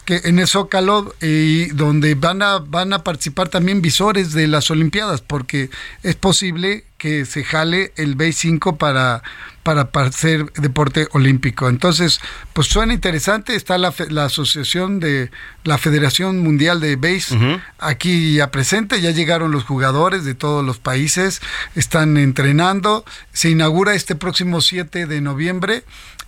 que en el Zócalo y donde van a van a participar también visores de las Olimpiadas porque es posible que se jale el B5 para para hacer deporte olímpico. Entonces, pues suena interesante, está la, la asociación de la Federación Mundial de Base aquí ya presente, ya llegaron los jugadores de todos los países, están entrenando, se inaugura este próximo 7 de noviembre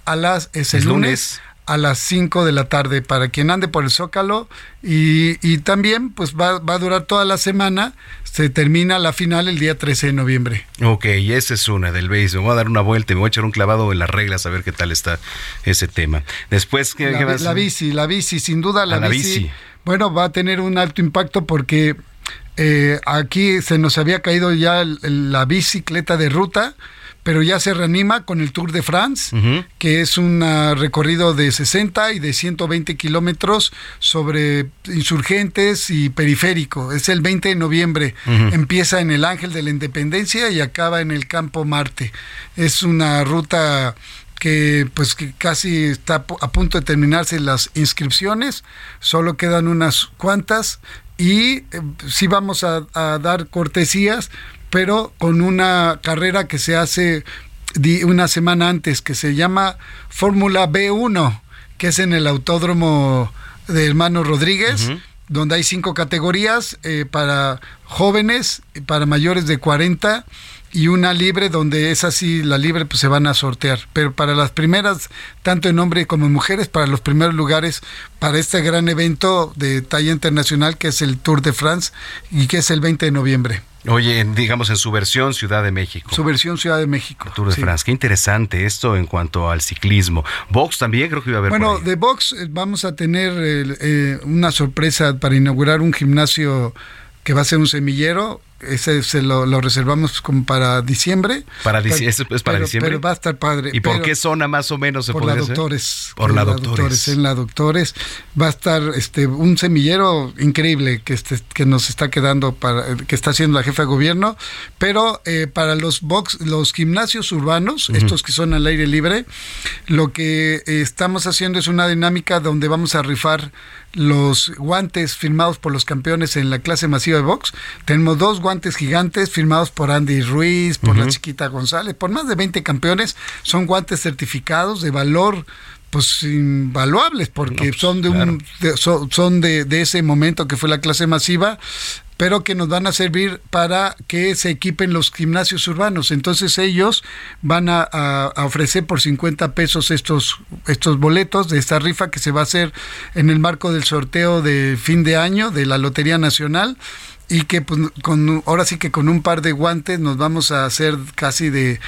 a las es el, lunes a las 5 de la tarde para quien ande por el Zócalo. Y, y también pues va, va, a durar toda la semana, se termina la final el día 13 de noviembre. Ok, esa es una del base, me voy a dar una vuelta, me voy a echar un clavado en las reglas a ver qué tal está ese tema. Después, ¿qué, la, la bici, la bici, sin duda la, bici, bueno, va a tener un alto impacto porque eh, aquí se nos había caído ya la bicicleta de ruta, pero ya se reanima con el Tour de France, que es un recorrido de 60 y de 120 kilómetros sobre insurgentes y periférico. Es el 20 de noviembre. Empieza en el Ángel de la Independencia y acaba en el Campo Marte. Es una ruta que pues que casi está a punto de terminarse las inscripciones, solo quedan unas cuantas y eh, sí vamos a, a dar cortesías pero con una carrera que se hace una semana antes, que se llama Fórmula B1, que es en el autódromo de Hermano Rodríguez. donde hay cinco categorías eh, para jóvenes, para mayores de 40 y una libre donde es así, la libre pues se van a sortear. Pero para las primeras, tanto en hombres como en mujeres, para los primeros lugares, para este gran evento de talla internacional que es el Tour de France y que es el 20 de noviembre. Oye, digamos en su versión Ciudad de México. Su versión Ciudad de México. Tour de France. Qué interesante esto en cuanto al ciclismo. Box también creo que iba a haber. Bueno, de box eh, vamos a tener eh, una sorpresa para inaugurar un gimnasio que va a ser un semillero ese se lo, reservamos como para diciembre. Para es para diciembre. Pero va a estar padre. ¿Y por qué zona más o menos se por la doctores. Por, la, doctores. En la doctores va a estar este un semillero increíble que este, que nos está quedando para que está haciendo la jefa de gobierno, pero eh, para los box los gimnasios urbanos, estos que son al aire libre, lo que eh, estamos haciendo es una dinámica donde vamos a rifar los guantes firmados por los campeones en la clase masiva de box. Tenemos dos guantes gigantes firmados por Andy Ruiz, por la chiquita González, por más de 20 campeones. Son guantes certificados de valor pues invaluables porque son de un son, de, de, ese momento que fue la clase masiva pero que nos van a servir para que se equipen los gimnasios urbanos. Entonces ellos van a, ofrecer por 50 pesos estos, estos boletos de esta rifa que se va a hacer en el marco del sorteo de fin de año de la Lotería Nacional y que pues, con, ahora sí que con un par de guantes nos vamos a hacer casi de,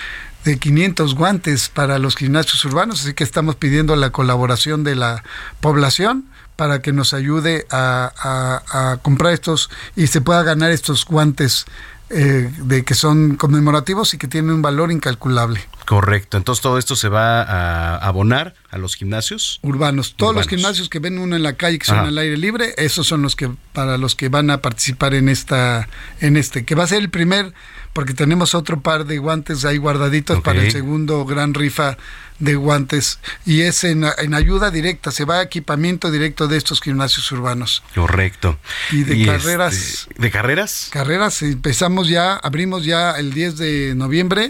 de 500 guantes para los gimnasios urbanos, así que estamos pidiendo la colaboración de la población para que nos ayude a, comprar estos y se pueda ganar estos guantes eh, de que son conmemorativos y que tienen un valor incalculable. Correcto. Entonces todo esto se va a abonar a los gimnasios urbanos. Todos los gimnasios que ven uno en la calle que son al aire libre, esos son los que para los que van a participar en esta en este que va a ser el primer porque tenemos otro par de guantes ahí guardaditos para el segundo gran rifa de guantes y es en, ayuda directa, se va a equipamiento directo de estos gimnasios urbanos. Correcto. Y de carreras. Este, ¿De carreras? Carreras, empezamos ya, abrimos ya el 10 de noviembre,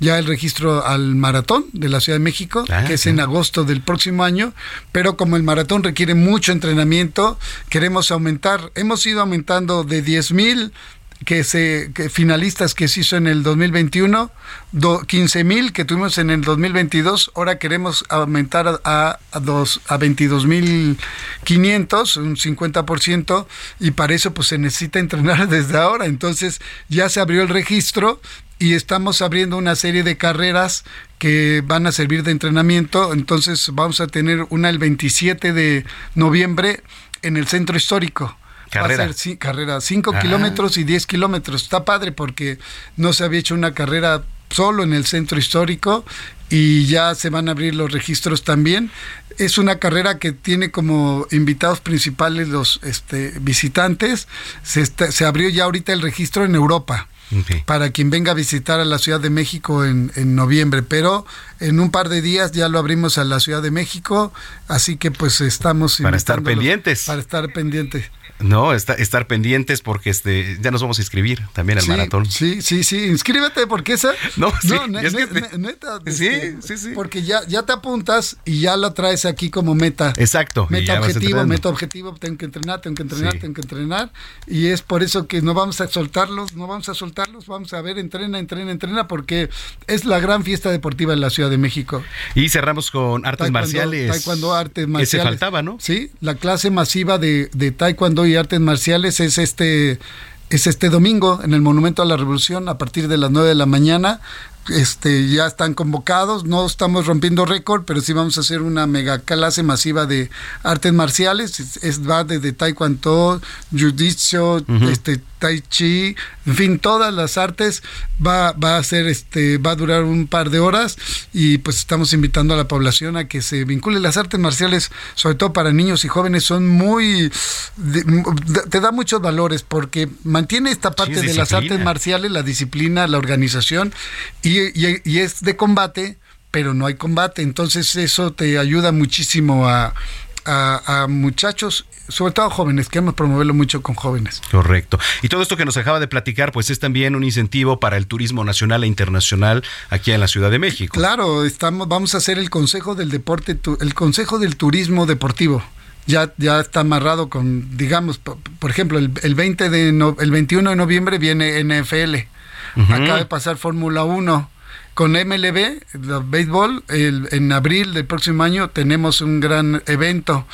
ya el registro al maratón de la Ciudad de México, ah, que es en agosto del próximo año, pero como el maratón requiere mucho entrenamiento, queremos aumentar, hemos ido aumentando de 10 mil que se finalistas que se hizo en el 2021, 15 mil que tuvimos en el 2022, ahora queremos aumentar a, a, dos, a 22 mil 500, un 50%, y para eso pues se necesita entrenar desde ahora. Entonces ya se abrió el registro y estamos abriendo una serie de carreras que van a servir de entrenamiento. Entonces vamos a tener una el 27 de noviembre en el centro histórico Carrera. Va a ser sí, carrera 5 kilómetros y 10 kilómetros. Está padre porque no se había hecho una carrera solo en el centro histórico y ya se van a abrir los registros también. Es una carrera que tiene como invitados principales los este, visitantes. Se, se abrió ya ahorita el registro en Europa. Okay. para quien venga a visitar a la Ciudad de México en, en, noviembre, pero en un par de días ya lo abrimos a la Ciudad de México, así que pues estamos... Para estar pendientes. Para estar pendientes. No, está, estar pendientes porque este ya nos vamos a inscribir también al sí, maratón. Sí, sí, sí, inscríbete porque esa. No, sí, no ne, es ne, que, neta. Sí, este, sí, sí. Porque ya, ya te apuntas y ya la traes aquí como meta. Exacto. Meta objetivo, meta objetivo, tengo que entrenar, tengo que entrenar, sí. tengo que entrenar. Y es por eso que no vamos a soltarlos, no vamos a soltarlos, vamos a ver, entrena, entrena, entrena, porque es la gran fiesta deportiva en la Ciudad de México. Y cerramos con artes taekwondo, marciales. Taekwondo, artes marciales. Ese faltaba, ¿no? Sí, la clase masiva de, de taekwondo y artes marciales es este es este domingo en el Monumento a la Revolución a partir de las 9 de la mañana. Este, ya están convocados, no estamos rompiendo récord, pero sí vamos a hacer una mega clase masiva de artes marciales, es, es va desde taekwondo, jiu-jitsu, uh -huh. este tai chi, en fin, todas las artes. Va, va a ser este va a durar un par de horas y pues estamos invitando a la población a que se vincule. Las artes marciales, sobre todo para niños y jóvenes son muy de, te da muchos valores porque mantiene esta parte Sí, de las artes marciales, la disciplina, la organización y, y- y es de combate, pero no hay combate. Entonces eso te ayuda muchísimo a, a- a muchachos, sobre todo jóvenes, queremos promoverlo mucho con jóvenes. Correcto. Y todo esto que nos acaba de platicar, pues es también un incentivo para el turismo nacional e internacional aquí en la Ciudad de México. Claro, estamos, vamos a hacer el Consejo del Deporte, el Consejo del Turismo Deportivo. Ya, ya está amarrado con, digamos, por, por ejemplo, el, el 20 de no- el 21 de noviembre viene NFL. Ujú. Acaba de pasar Fórmula 1. Con MLB, el béisbol, el- en abril del próximo año tenemos un gran evento.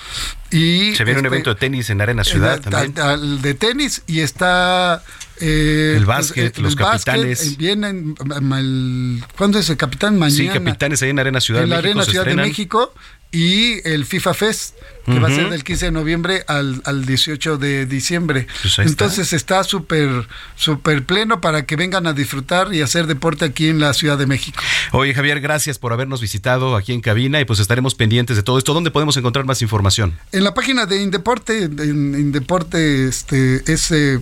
Y Se viene un este, evento de tenis en Arena Ciudad el- también. al- al de tenis y está eh, El básquet, pues, los capitanes. eh, vienen el- ¿cuándo es el capitán? Mañana. Sí, capitanes ahí en Arena Ciudad en de México Arena se Ciudad de. México y el FIFA Fest que va a ser del 15 de noviembre al, al 18 de diciembre. Pues. Entonces está súper súper pleno para que vengan a disfrutar y hacer deporte aquí en la Ciudad de México. Oye, Javier, gracias por habernos visitado aquí en cabina y pues estaremos pendientes de todo esto. ¿Dónde podemos encontrar más información? En la página de Indeporte, en Indeporte este, es eh,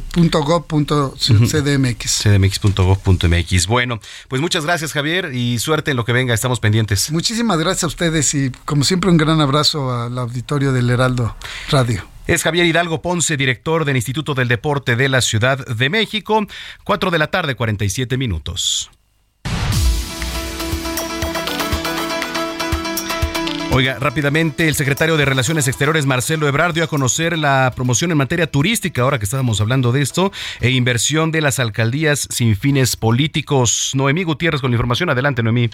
cdmx.gov.mx. Bueno, pues muchas gracias, Javier, y suerte en lo que venga. Estamos pendientes. Muchísimas gracias a ustedes y como siempre un gran abrazo al auditorio del Heraldo Radio. Es Javier Hidalgo Ponce, director del Instituto del Deporte de la Ciudad de México. 4 de la tarde, 47 minutos. Oiga, rápidamente, el secretario de Relaciones Exteriores, Marcelo Ebrard, dio a conocer la promoción en materia turística, ahora que estábamos hablando de esto, e inversión de las alcaldías sin fines políticos. Noemí Gutiérrez con la información. Adelante, Noemí.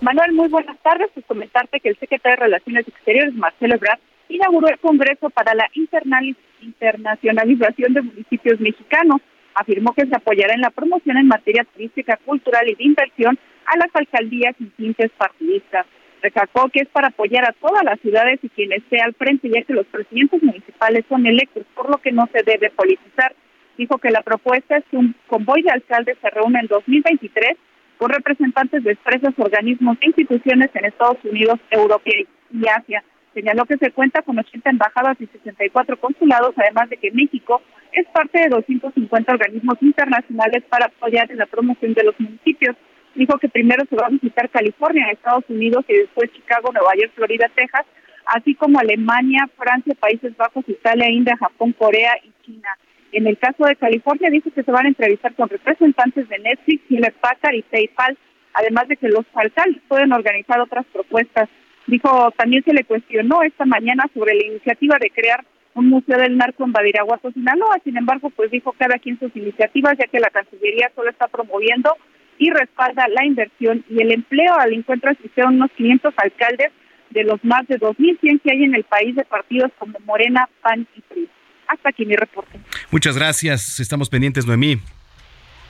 Manuel, muy buenas tardes. Pues comentarte que el secretario de Relaciones Exteriores, Marcelo Ebrard, inauguró el Congreso para la Internacionalización de Municipios Mexicanos. Afirmó que se apoyará en la promoción en materia turística, cultural y de inversión a las alcaldías sin tintes partidistas. Recalcó que es para apoyar a todas las ciudades y quien esté al frente, ya que los presidentes municipales son electos, por lo que no se debe politizar. Dijo que la propuesta es que un convoy de alcaldes se reúna en 2023 con representantes de expresas organismos e instituciones en Estados Unidos, Europa y Asia. Señaló que se cuenta con 80 embajadas y 64 consulados, además de que México es parte de 250 organismos internacionales para apoyar en la promoción de los municipios. Dijo que primero se va a visitar California, Estados Unidos, y después Chicago, Nueva York, Florida, Texas, así como Alemania, Francia, Países Bajos, Italia, India, Japón, Corea y China. En el caso de California, dice que se van a entrevistar con representantes de Netflix, Hewlett Packard y PayPal, además de que los alcaldes pueden organizar otras propuestas. Dijo, también se le cuestionó esta mañana sobre la iniciativa de crear un museo del narco en Badiraguato, Sinaloa. Sin embargo, pues dijo cada quien sus iniciativas, ya que la Cancillería solo está promoviendo y respalda la inversión y el empleo. Al encuentro asistieron unos 500 alcaldes de los más de 2.100 que hay en el país de partidos como Morena, PAN y PRI. Hasta aquí mi reporte. Muchas gracias. Estamos pendientes, Noemí.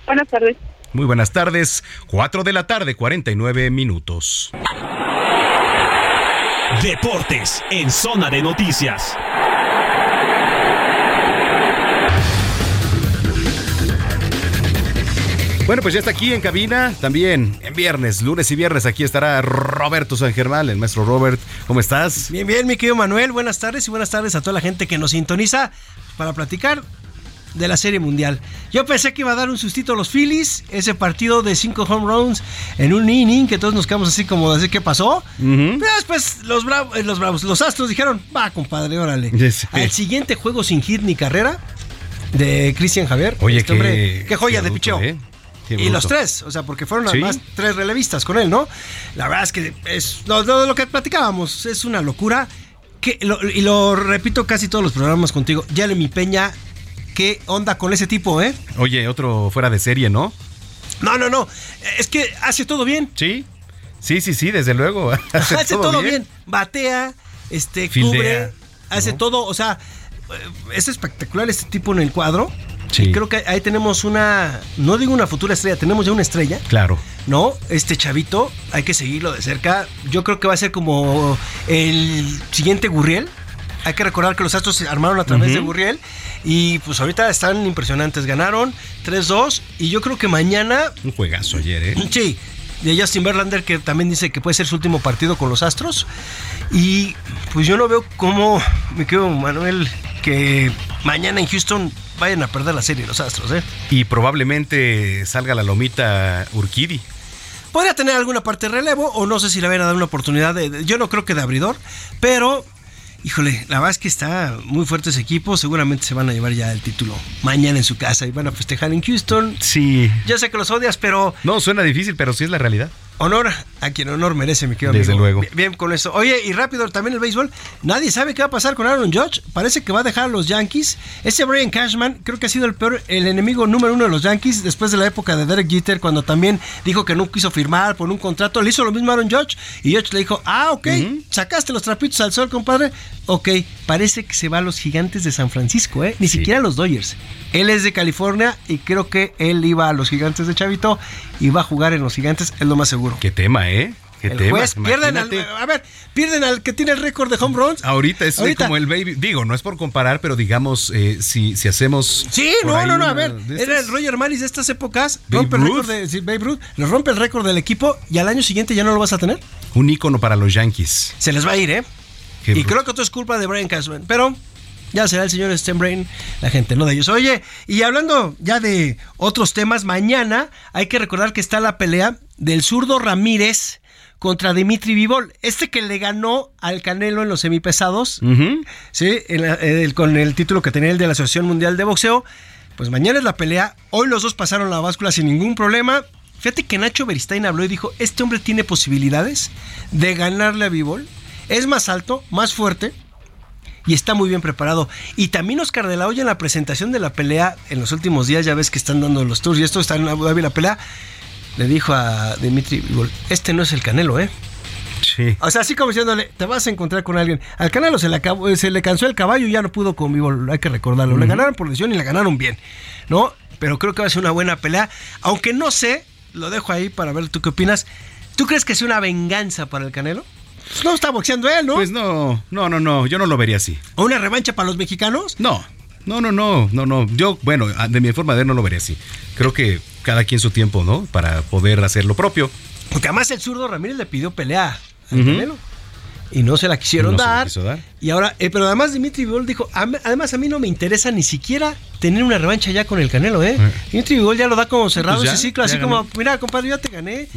Buenas tardes. Muy buenas tardes. 4 de la tarde, 49 minutos. Deportes en zona de noticias. Bueno, pues ya está aquí en cabina, también en viernes, lunes y viernes, aquí estará Roberto San Germán, el maestro Robert. ¿Cómo estás? Bien, bien, mi querido Manuel, buenas tardes y buenas tardes a toda la gente que nos sintoniza para platicar de la Serie Mundial. Yo pensé que iba a dar un sustito a los Phillies, ese partido de cinco home runs en un inning, que todos nos quedamos así como de qué pasó. Pero después los, bravos, los Bravos, los Astros dijeron, va compadre, órale. Yes. Al siguiente juego sin hit ni carrera de Cristian Javier. Oye, Este qué, hombre, qué joya qué de picheo. ¿eh? Qué Y los tres, o sea, porque fueron Sí. además tres relevistas con él, ¿no? La verdad es que es lo, lo- lo que platicábamos, es una locura. Que, lo- y lo repito casi todos los programas contigo. mi Peña, ¿qué onda con ese tipo, eh? Oye, otro fuera de serie, ¿no? No, no, no. Es que hace todo bien. Sí. Sí, sí, sí, desde luego. Hace, todo, bien. Batea, este, Fildea, cubre, hace ¿no? todo. O sea, es espectacular este tipo en el cuadro. Sí. Creo que ahí tenemos una, no digo una futura estrella, tenemos ya una estrella. Claro. ¿no? Este chavito, hay que seguirlo de cerca. Yo creo que va a ser como el siguiente Gurriel. Hay que recordar que los Astros se armaron a través de Gurriel. Y pues ahorita están impresionantes. Ganaron 3-2. Y yo creo que mañana, Un juegazo ayer, ¿eh? sí, de Justin Verlander, que también dice que puede ser su último partido con los Astros. Y pues yo no veo cómo, me quedo Manuel, que mañana en Houston vayan a perder la serie los Astros, ¿eh? Y probablemente salga la lomita Urquidi. Podría tener alguna parte de relevo o no sé si le van a dar una oportunidad de, de- yo no creo que de abridor, pero híjole, la verdad es que está muy fuerte ese equipo, seguramente se van a llevar ya el título mañana en su casa y van a festejar en Houston. Sí. Yo sé que los odias, pero No, suena difícil, pero sí es la realidad. Honor a quien honor merece, mi querido Desde amigo. luego. Bien, bien con eso. Oye, y rápido también el béisbol. Nadie sabe qué va a pasar con Aaron Judge. Parece que va a dejar a los Yankees. Ese Brian Cashman creo que ha sido el peor, el enemigo número uno de los Yankees después de la época de Derek Jeter, cuando también dijo que no quiso firmar por un contrato. Le hizo lo mismo a Aaron Judge y Judge le dijo, ah, ok, sacaste los trapitos al sol, compadre. Ok, parece que se va a los gigantes de San Francisco, ¿eh? Ni siquiera a los Dodgers. Él es de California y creo que él iba a los gigantes de Chavito y va a jugar en los gigantes, es lo más seguro. Qué tema, ¿eh? Qué El tema. juez pierden al, a ver, pierden al que tiene el récord de home runs. Ahorita es Ahorita. como el baby. Digo, no es por comparar, pero digamos, eh, si, si hacemos. Sí, no, no, no, a ver, era el Roger Maris de estas épocas, Babe rompe el récord de sí, Babe Ruth, le rompe el récord del equipo y al año siguiente ya no lo vas a tener. Un ícono para los Yankees. Se les va a ir, ¿eh? Qué y bruto. creo que todo es culpa de Brian Cashman, pero ya será el señor Stenbrain la gente, no de ellos. Oye, y hablando ya de otros temas, mañana hay que recordar que está la pelea del zurdo Ramírez contra Dimitri Vivol, este que le ganó al Canelo en los semipesados, sí, en la- el- con el título que tenía el de la Asociación Mundial de Boxeo. Pues mañana es la pelea. Hoy los dos pasaron la báscula sin ningún problema. Fíjate que Nacho Beristain habló y dijo, este hombre tiene posibilidades de ganarle a Vivol. Es más alto, más fuerte y está muy bien preparado. Y también Oscar de la Hoya en la presentación de la pelea en los últimos días, ya ves que están dando los tours y esto está en Abu Dhabi la pelea, le dijo a Dimitri este no es el Canelo, ¿eh? Sí. O sea, así como diciéndole, te vas a encontrar con alguien. Al Canelo se le, acabó- se le cansó el caballo y ya no pudo con hay que recordarlo. Le ganaron por decisión y le ganaron bien, ¿no? Pero creo que va a ser una buena pelea. Aunque no sé, lo dejo ahí para ver tú qué opinas. ¿Tú crees que sea una venganza para el Canelo? Pues no está boxeando él, ¿no? Pues no, no, no, no, yo no lo vería así. ¿O una revancha para los mexicanos? No, no, no, no, no, no. Yo, bueno, de mi forma de ver no lo vería así. Creo que cada quien su tiempo, ¿no? Para poder hacer lo propio. Porque además el zurdo Ramírez le pidió pelea al. Canelo. Y no se la quisieron No dar. Y ahora, eh, pero además Dimitri Vivol dijo, "Am- además a mí no me interesa ni siquiera tener una revancha ya con el Canelo, ¿eh? Dimitri Vivol ya lo da como cerrado Pues ya, ese ciclo, así ganó. como, mira, compadre, ya te gané,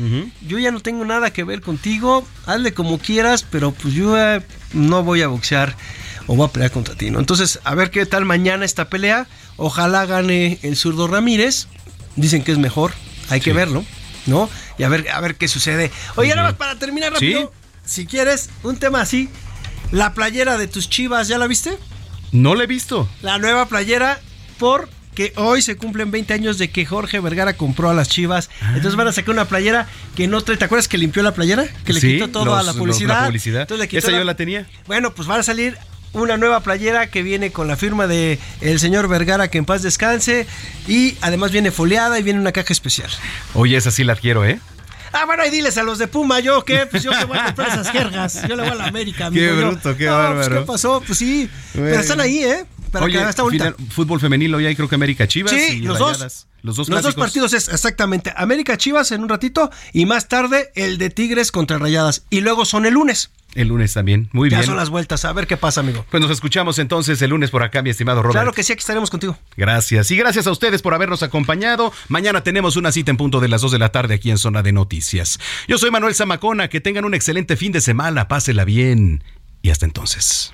yo ya no tengo nada que ver contigo, hazle como quieras, pero pues yo eh, no voy a boxear o voy a pelear contra ti, ¿no? Entonces, a ver qué tal mañana esta pelea, ojalá gane el zurdo Ramírez, dicen que es mejor, hay que verlo, ¿no? Y a ver, a ver qué sucede. Oye, nada más para terminar Sí. Si quieres, un tema así. La playera de tus chivas, ¿ya la viste? No la he visto. La nueva playera por que hoy se cumplen 20 años de que Jorge Vergara compró a las Chivas. Entonces van a sacar una playera que no trae. ¿Te acuerdas que limpió la playera? Que le Sí, quitó todo los- a la los- publicidad. la publicidad. Entonces le quitó Esa yo la tenía. Bueno, pues van a salir una nueva playera que viene con la firma de el señor Vergara que en paz descanse y además viene foliada y viene una caja especial. Oye, esa sí la quiero, ¿eh? Ah, bueno, y diles a los de Puma, ¿yo qué? Pues yo que voy a comprar esas jergas. Yo le voy a la América, Qué amigo. Yo- bruto, qué No, pues, bárbaro. ¿qué pasó? Pues sí, pero están ahí, ¿eh? Para Oye, que final- fútbol femenil hoy hay creo que América Chivas Sí, y los Rayadas. dos. Los dos Los dos partidos es exactamente América Chivas en un ratito y más tarde el de Tigres contra Rayadas. Y luego son el lunes. El lunes también. Muy ya bien. son las vueltas. A ver qué pasa, amigo. Pues nos escuchamos entonces el lunes por acá, mi estimado Robert. Claro que sí, aquí estaremos contigo. Gracias. Y gracias a ustedes por habernos acompañado. Mañana tenemos una cita en punto de las 2 de la tarde aquí en Zona de Noticias. Yo soy Manuel Zamacona. Que tengan un excelente fin de semana. Pásela bien. Y hasta entonces.